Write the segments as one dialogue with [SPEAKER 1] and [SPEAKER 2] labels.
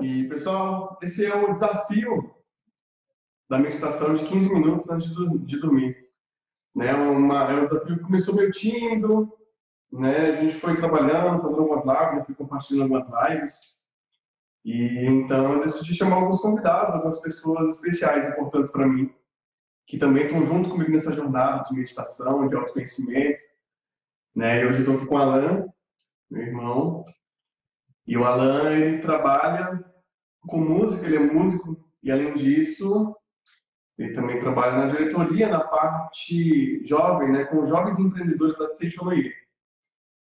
[SPEAKER 1] E, pessoal, esse é o desafio da meditação de 15 minutos antes de dormir. Né? Uma, é um desafio que começou meio tímido, né? a gente foi trabalhando, fazendo algumas lives, eu fui compartilhando algumas lives. E então eu decidi chamar alguns convidados, algumas pessoas especiais, importantes para mim, que também estão junto comigo nessa jornada de meditação, de autoconhecimento. Né? E hoje estou aqui com o Alan, meu irmão. E o Alan, ele trabalha com música, ele é músico, e além disso, ele também trabalha na diretoria, na parte jovem, né, com jovens empreendedores da Seichonoye.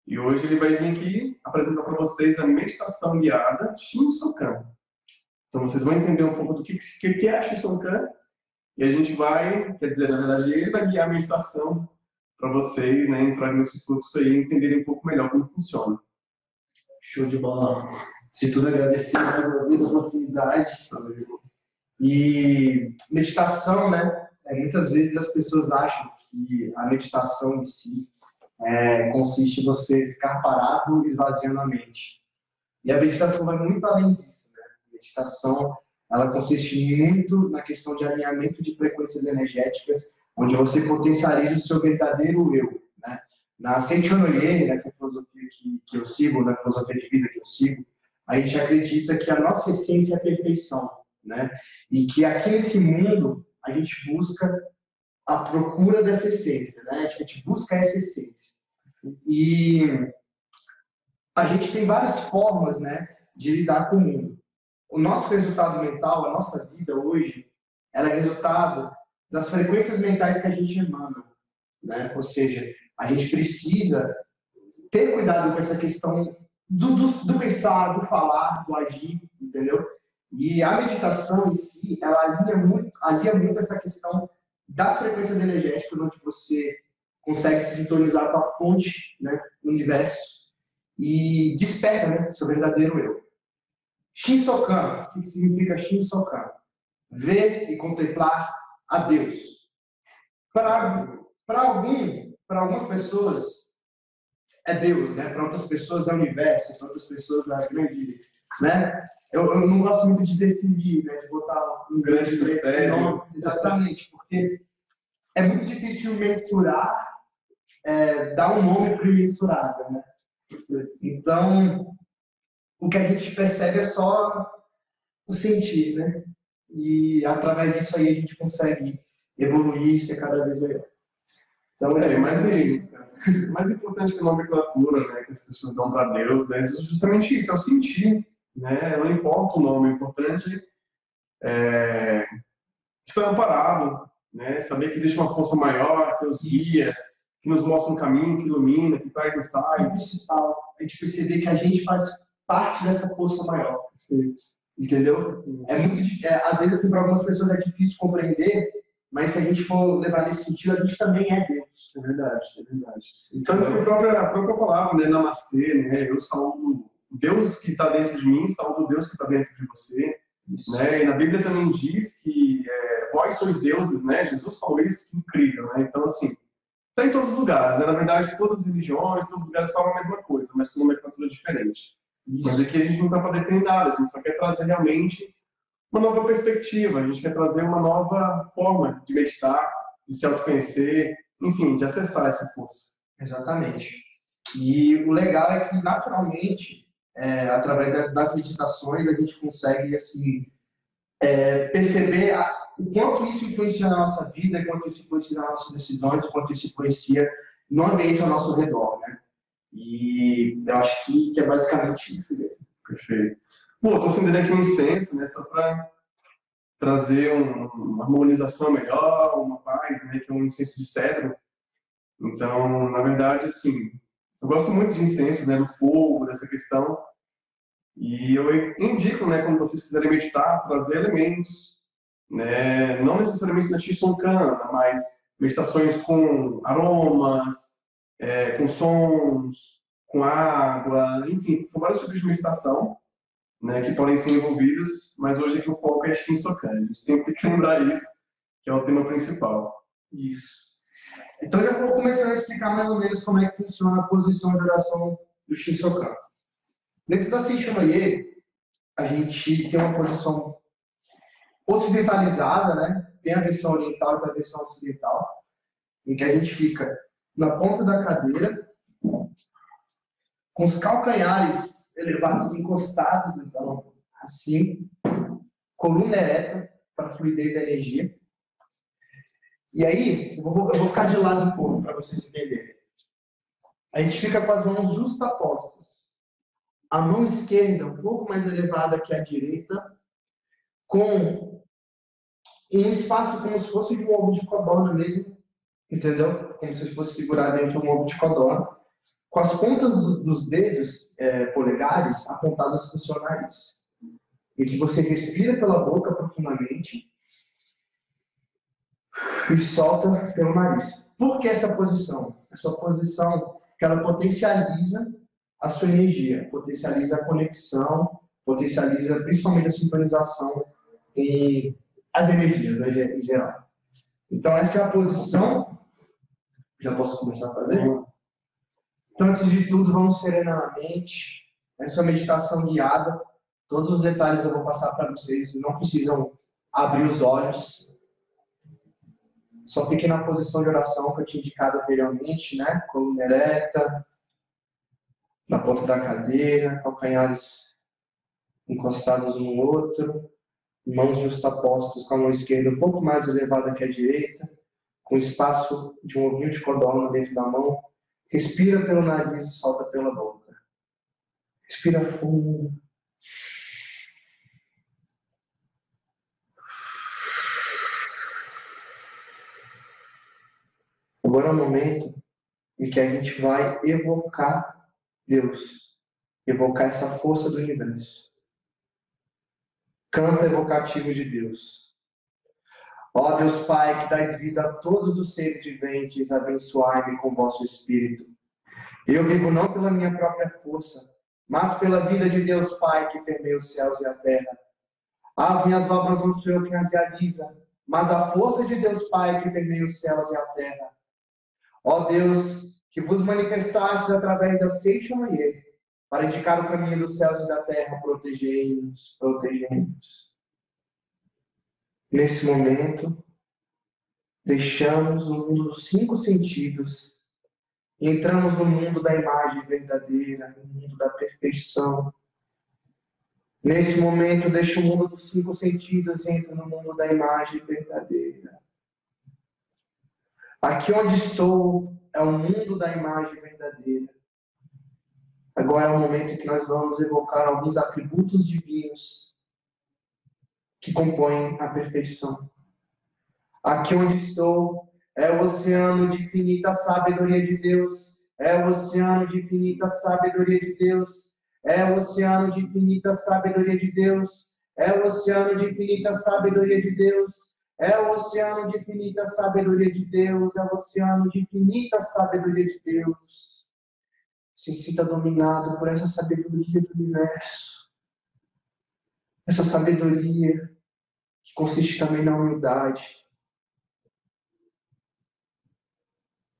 [SPEAKER 1] E hoje ele vai vir aqui apresentar para vocês a meditação guiada Shinsokan. Então vocês vão entender um pouco do que, que é Shinsokan e a gente vai, quer dizer, na verdade, ele vai guiar a meditação para vocês, né, entrarem nesse fluxo aí e entenderem um pouco melhor como funciona.
[SPEAKER 2] Show de bola. Se tudo agradecer mais uma vez a oportunidade. E meditação, né? É, muitas vezes as pessoas acham que a meditação em si é, consiste em você ficar parado esvaziando a mente. E a meditação vai muito além disso, né? A meditação ela consiste muito na questão de alinhamento de frequências energéticas, onde você potencializa o seu verdadeiro eu. Na Senchonoye, né, que é a filosofia que, que eu sigo, na filosofia de vida que eu sigo, a gente acredita que a nossa essência é a perfeição, né? E que aqui nesse mundo a gente busca a procura dessa essência, né? A gente busca essa essência. E a gente tem várias formas, né, de lidar com o mundo o nosso resultado mental, a nossa vida hoje, ela é resultado das frequências mentais que a gente emana, né? Ou seja, a gente precisa ter cuidado com essa questão do, do, do pensar, do falar, do agir, entendeu? E a meditação em si, ela alinha muito, alinha muito essa questão das frequências energéticas, onde você consegue se sintonizar com a fonte, né, do universo, e desperta né, seu verdadeiro eu. Shinsokan, o que significa Shinsokan? Ver e contemplar a Deus. Para algum, para algumas pessoas é Deus, né? Para outras pessoas é o universo, para outras pessoas é a grande, né? Eu, eu não gosto muito de definir, né? De botar um grande nome, exatamente, porque é muito difícil mensurar, é, dar um nome para o mensurável, né? Então, o que a gente percebe é só o sentir, né? E através disso aí a gente consegue evoluir e ser cada vez melhor.
[SPEAKER 1] Então, é, é mais, isso, mais importante que a nomenclatura né, que as pessoas dão para Deus é justamente isso, é o sentir. Né? Não importa o nome, o importante é estar amparado, né? saber que existe uma força maior que nos guia, que nos mostra um caminho, que ilumina, que traz insights.
[SPEAKER 2] É principal, a gente perceber que a gente faz parte dessa força maior. Entendeu? É muito é, às vezes assim, para algumas pessoas é difícil compreender, mas se a gente for levar nesse sentido, a gente também é Deus.
[SPEAKER 1] É verdade, é verdade. Então, a própria, a própria palavra, né, namastê, né, eu saúdo Deus que está dentro de mim, saúdo Deus que está dentro de você. Né? E na Bíblia também diz que é, vós sois deuses, né? Jesus falou isso, que incrível, né? Então, assim, está em todos os lugares, né? Na verdade, todas as religiões, todos os lugares falam a mesma coisa, mas com uma nomenclatura diferente. Mas aqui a gente não está para definir nada, a gente só quer trazer realmente uma nova perspectiva, a gente quer trazer uma nova forma de meditar, de se autoconhecer, enfim, de acessar essa força.
[SPEAKER 2] Exatamente. E o legal é que, naturalmente, é, através das meditações, a gente consegue assim, é, perceber a, o quanto isso influencia na nossa vida, quanto isso influencia nas nossas decisões, quanto isso influencia no ambiente ao nosso redor. Né? E eu acho que, que é basicamente isso mesmo.
[SPEAKER 1] Perfeito. Bom, estou acendendo aqui um incenso, né, só para trazer um, uma harmonização melhor, uma paz, né, que é um incenso de cedro. Então, na verdade, assim, eu gosto muito de incenso, né, do fogo, dessa questão. E eu indico, né, quando vocês quiserem meditar, trazer elementos, né, não necessariamente na Shisonkana, mas meditações com aromas, é, com sons, com água, enfim, são vários tipos de meditação né, que podem ser envolvidos, mas hoje aqui o foco é Shinsokan. A gente sempre tem que lembrar isso, que é o tema principal.
[SPEAKER 2] Isso. Então já vou começar a explicar mais ou menos como é que funciona a posição de oração do Shinsokan. Dentro da Shinsonoye, a gente tem uma posição ocidentalizada, né? Tem a versão oriental e a versão ocidental, em que a gente fica na ponta da cadeira, com os calcanhares elevados, encostados, então, assim, coluna ereta para fluidez da energia. E aí, eu vou, eu vou ficar de lado um pouco para vocês entenderem. A gente fica com as mãos justapostas. A mão esquerda um pouco mais elevada que a direita, com um espaço como se fosse de um ovo de codorna mesmo, entendeu? Como se fosse segurar dentro de um ovo de codorna, com as pontas do, dos dedos é, polegares apontadas para o seu nariz. E que você respira pela boca profundamente e solta pelo nariz. Por que essa posição? Essa posição que ela potencializa a sua energia, potencializa a conexão, potencializa principalmente a sincronização e as energias né, em geral. Então essa é a posição. Já posso começar a fazer? Então antes de tudo, vamos serenamente. Essa é uma meditação guiada. Todos os detalhes eu vou passar para vocês. Vocês não precisam abrir os olhos. Só fique na posição de oração que eu tinha indicado anteriormente, né? Coluna ereta, na ponta da cadeira, calcanhares encostados um no outro, mãos justapostas com a mão esquerda um pouco mais elevada que a direita, com espaço de um ovinho de codorna dentro da mão. Respira pelo nariz e solta pela boca. Respira fundo. Agora é o momento em que a gente vai evocar Deus, evocar essa força do universo. Canta evocativo de Deus. Ó Deus Pai, que dás vida a todos os seres viventes, abençoai-me com vosso Espírito. Eu vivo não pela minha própria força, mas pela vida de Deus Pai que permeia os céus e a terra. As minhas obras não sou eu quem as realiza, mas a força de Deus Pai que permeia os céus e a terra. Ó Deus, que vos manifestastes através da seite manhã, para indicar o caminho dos céus e da terra, protegei-nos, protegei-nos. Nesse momento, deixamos o mundo dos cinco sentidos entramos no mundo da imagem verdadeira, no mundo da perfeição. Nesse momento, deixa o mundo dos cinco sentidos e entra no mundo da imagem verdadeira. Aqui onde estou é o mundo da imagem verdadeira. Agora é o momento em que nós vamos evocar alguns atributos divinos que compõem a perfeição. Aqui onde estou é o oceano de infinita sabedoria de Deus, é o oceano de infinita sabedoria de Deus, é o oceano de infinita sabedoria de Deus, é o oceano de infinita sabedoria de Deus, é o oceano de infinita sabedoria de Deus, é o oceano de infinita sabedoria de Deus. Se sinta dominado por essa sabedoria do universo. Essa sabedoria que consiste também na humildade.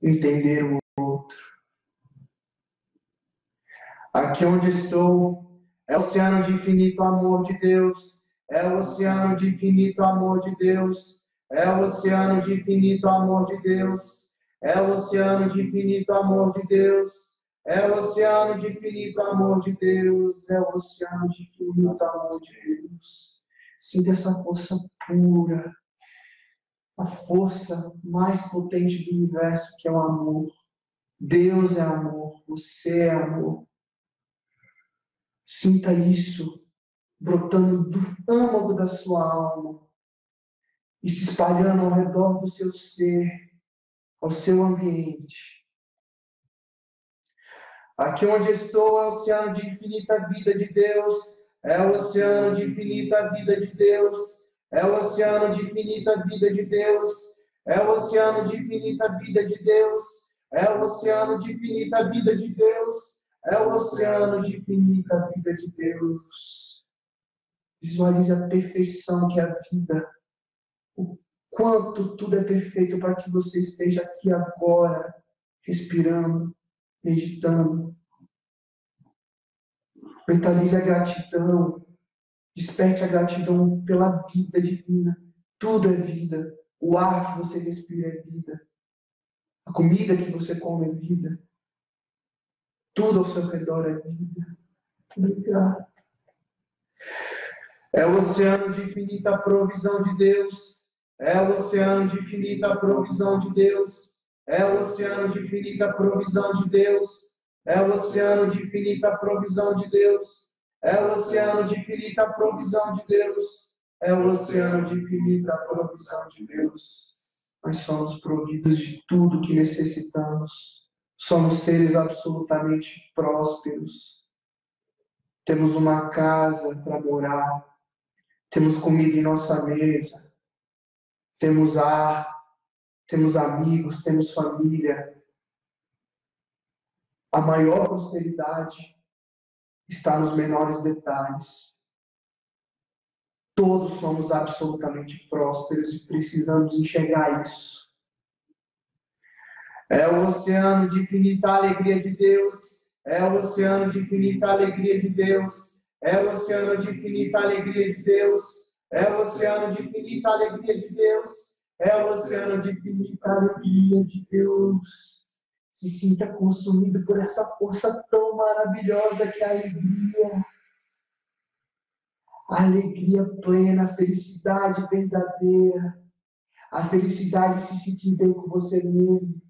[SPEAKER 2] Entender o outro. Aqui onde estou é o oceano de infinito amor de Deus é o oceano de infinito amor de Deus, é o oceano de infinito amor de Deus, é o oceano de infinito amor de Deus, é o oceano de infinito amor de Deus, é o oceano de infinito amor de Deus. Sinta essa força pura, a força mais potente do universo, que é o amor. Deus é amor, você é amor. Sinta isso brotando do âmago da sua alma e se espalhando ao redor do seu ser, ao seu ambiente. Aqui onde estou é o oceano de infinita vida de Deus, é o oceano de infinita vida de Deus, é o oceano de infinita vida de Deus, é o oceano de infinita vida de Deus, é o oceano de infinita vida de Deus, é o oceano de infinita vida de Deus. Visualize a perfeição que é a vida. O quanto tudo é perfeito para que você esteja aqui agora, respirando, meditando. Mentalize a gratidão Desperte a gratidão pela vida divina. Tudo é vida. O ar que você respira é vida. A comida que você come é vida. Tudo ao seu redor é vida. Obrigado. É o oceano de infinita provisão de Deus. É o oceano de infinita provisão de Deus. É o oceano de infinita provisão de Deus. É o oceano de infinita provisão de Deus. É o oceano de infinita provisão de Deus. É o oceano de infinita provisão de Deus. Nós somos providos de tudo que necessitamos. Somos seres absolutamente prósperos. Temos uma casa para morar. Temos comida em nossa mesa. Temos ar. Temos amigos. Temos família. A maior prosperidade está nos menores detalhes. Todos somos absolutamente prósperos e precisamos enxergar isso. É o oceano de infinita alegria de Deus. É o oceano de infinita alegria de Deus. É o oceano de infinita alegria de Deus. É o oceano de infinita alegria de Deus. É o oceano de infinita alegria de Deus se sinta consumido por essa força tão maravilhosa que é a alegria. A alegria plena, a felicidade verdadeira, a felicidade de se sentir bem com você mesmo,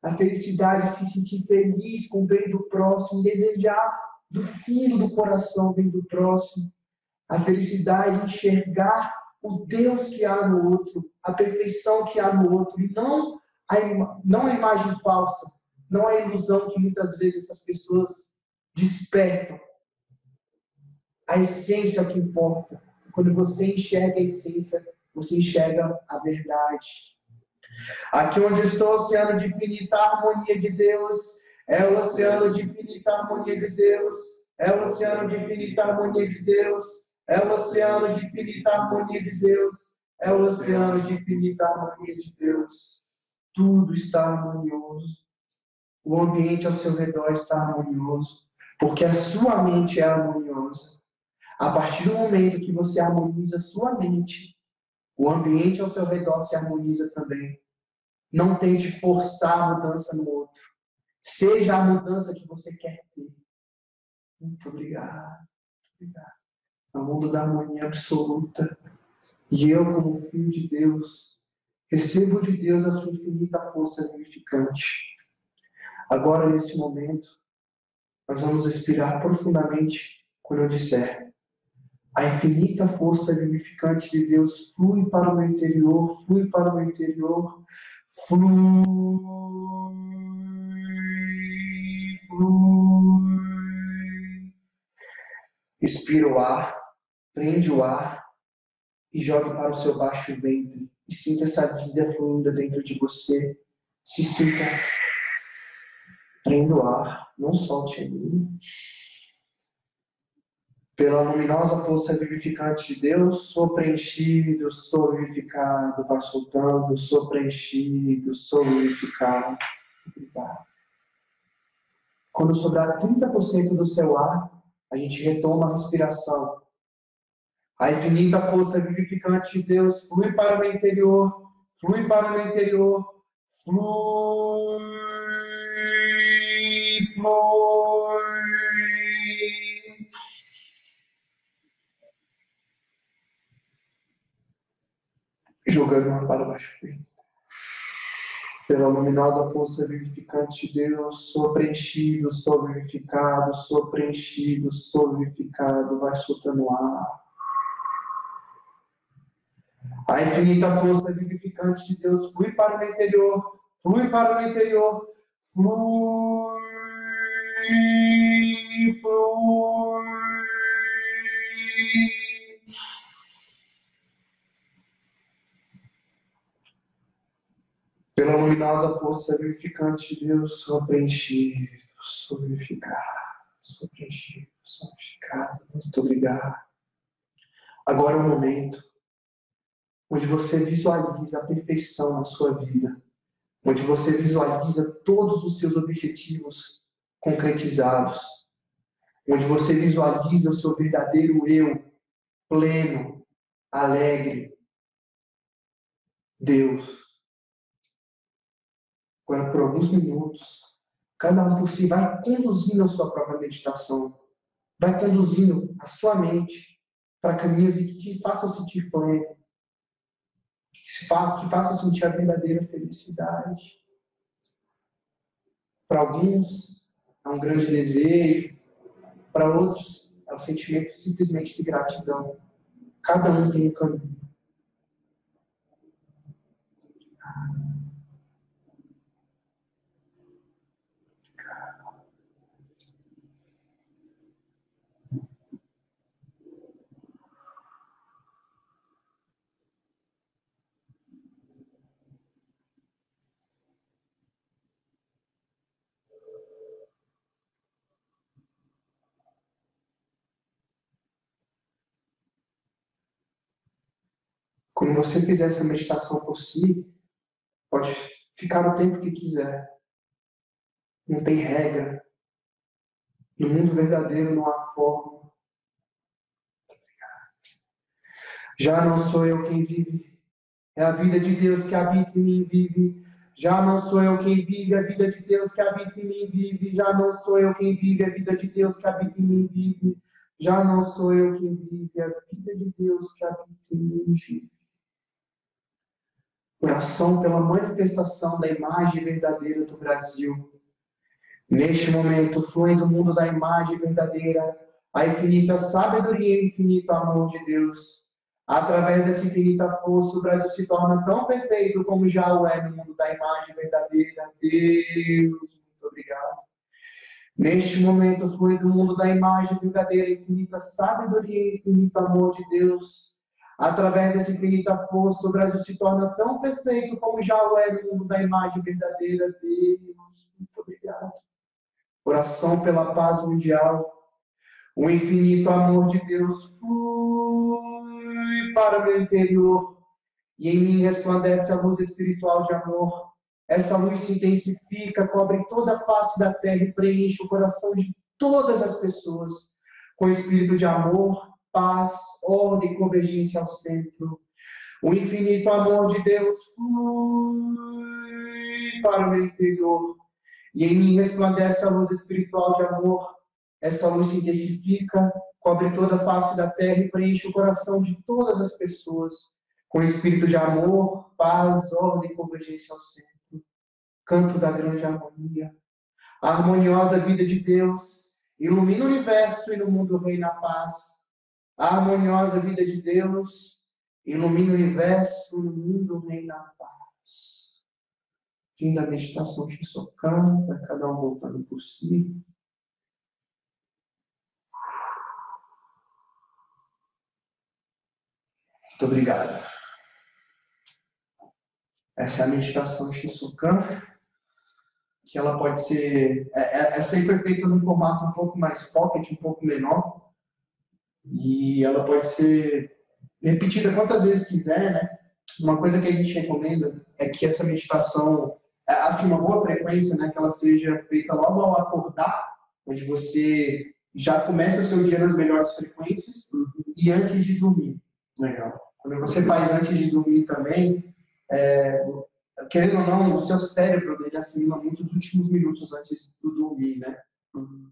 [SPEAKER 2] a felicidade de se sentir feliz com o bem do próximo, desejar do fundo do coração o bem do próximo, a felicidade de enxergar o Deus que há no outro, a perfeição que há no outro, e não a, não a imagem falsa, não é ilusão que muitas vezes essas pessoas despertam. A essência é o que importa. Quando você enxerga a essência, você enxerga a verdade. Aqui onde estou, oceano de infinita harmonia de Deus, é o oceano de infinita harmonia de Deus, é o oceano de infinita harmonia de Deus, é o oceano de infinita harmonia de Deus, é o oceano de infinita harmonia de Deus. Tudo está harmonioso o ambiente ao seu redor está harmonioso, porque a sua mente é harmoniosa. A partir do momento que você harmoniza sua mente, o ambiente ao seu redor se harmoniza também. Não tente forçar a mudança no outro. Seja a mudança que você quer ter. Muito obrigado. obrigado. No mundo da harmonia absoluta. E eu, como filho de Deus, recebo de Deus a sua infinita força vivificante Agora, nesse momento, nós vamos respirar profundamente quando eu disser. A infinita força vivificante de Deus flui para o meu interior, flui para o meu interior, flui, flui. Expira o ar, prende o ar e jogue para o seu baixo ventre. E sinta essa vida fluindo dentro de você. Se sinta Prenda o ar, não solte ele. Pela luminosa força vivificante de Deus, sou preenchido, sou vivificado, vai soltando, sou preenchido, sou vivificado. Obrigado. Quando sobrar 30% do seu ar, a gente retoma a respiração. A infinita força vivificante de Deus flui para o interior, flui para o interior, flui flui. Jogando uma para baixo. Pela luminosa força vivificante de Deus, sou preenchido, sou vivificado, sou preenchido, sou vivificado, vai soltando ar. A infinita força vivificante de Deus flui para o interior, flui para o interior, flui Pela luminosa força vivificante de Deus, sou preenchido, sou vivificado, sou preenchido, sou vivificado. Muito obrigado. Agora é o momento onde você visualiza a perfeição na sua vida, onde você visualiza todos os seus objetivos concretizados, onde você visualiza o seu verdadeiro eu, pleno, alegre. Deus. Agora, por alguns minutos, cada um por si vai conduzindo a sua própria meditação, vai conduzindo a sua mente para caminhos que te façam sentir pleno, que, fa que façam sentir a verdadeira felicidade. Para alguns, é um grande desejo, para outros, é o um sentimento simplesmente de gratidão. Cada um tem um caminho. Quando você fizer essa meditação por si, pode ficar o tempo que quiser. Não tem regra. No mundo verdadeiro não há forma. Já não sou eu quem vive, é a vida de Deus que habita em mim vive. Já não sou eu quem vive, é a vida de Deus que habita em mim vive. Já não sou eu quem vive, é a vida de Deus que habita em mim vive. Já não sou eu quem vive, é a vida de Deus que habita em mim vive. Oração pela manifestação da imagem verdadeira do Brasil. Neste momento, flui do mundo da imagem verdadeira a infinita sabedoria e infinito amor de Deus. Através dessa infinita força, o Brasil se torna tão perfeito como já o é no mundo da imagem verdadeira. Deus, muito obrigado. Neste momento, flui do mundo da imagem verdadeira, infinita sabedoria e infinito amor de Deus. Através dessa infinita força, o Brasil se torna tão perfeito como já o é no mundo da imagem verdadeira. Deus, muito obrigado. Oração pela paz mundial. O infinito amor de Deus flui para o meu interior e em mim resplandece a luz espiritual de amor. Essa luz se intensifica, cobre toda a face da terra e preenche o coração de todas as pessoas com espírito de amor, paz, ordem e convergência ao centro. O infinito amor de Deus flui para o meu interior e em mim resplandece a luz espiritual de amor. Essa luz se intensifica, cobre toda a face da terra e preenche o coração de todas as pessoas com espírito de amor, paz, ordem e convergência ao centro. Canto da grande harmonia. A harmoniosa vida de Deus ilumina o universo e no mundo reina a paz a harmoniosa vida de Deus ilumina o universo, no mundo reina a paz. Fim da meditação de cada um voltando por si. Muito obrigado. Essa é a meditação de Shisokan, que ela pode ser. É, é, essa aí foi feita num formato um pouco mais pocket, um pouco menor. E ela pode ser repetida quantas vezes quiser, né? Uma coisa que a gente recomenda é que essa meditação, é, assim, uma boa frequência, né? Que ela seja feita logo ao acordar, onde você já começa o seu dia nas melhores frequências e antes de dormir. Legal. Quando você faz antes de dormir também, é, querendo ou não, o seu cérebro ele assimila muito os últimos minutos antes do dormir, né? Uhum.